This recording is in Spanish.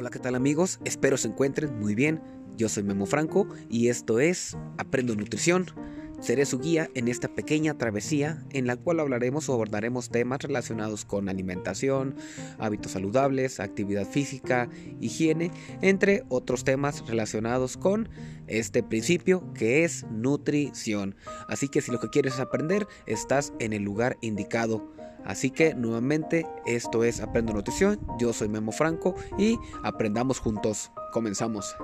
Hola, ¿qué tal amigos? Espero se encuentren muy bien. Yo soy Memo Franco y esto es Aprendo Nutrición. Seré su guía en esta pequeña travesía en la cual hablaremos o abordaremos temas relacionados con alimentación, hábitos saludables, actividad física, higiene, entre otros temas relacionados con este principio que es nutrición. Así que si lo que quieres aprender, estás en el lugar indicado. Así que nuevamente esto es Aprendo Nutrición, yo soy Memo Franco y aprendamos juntos. Comenzamos.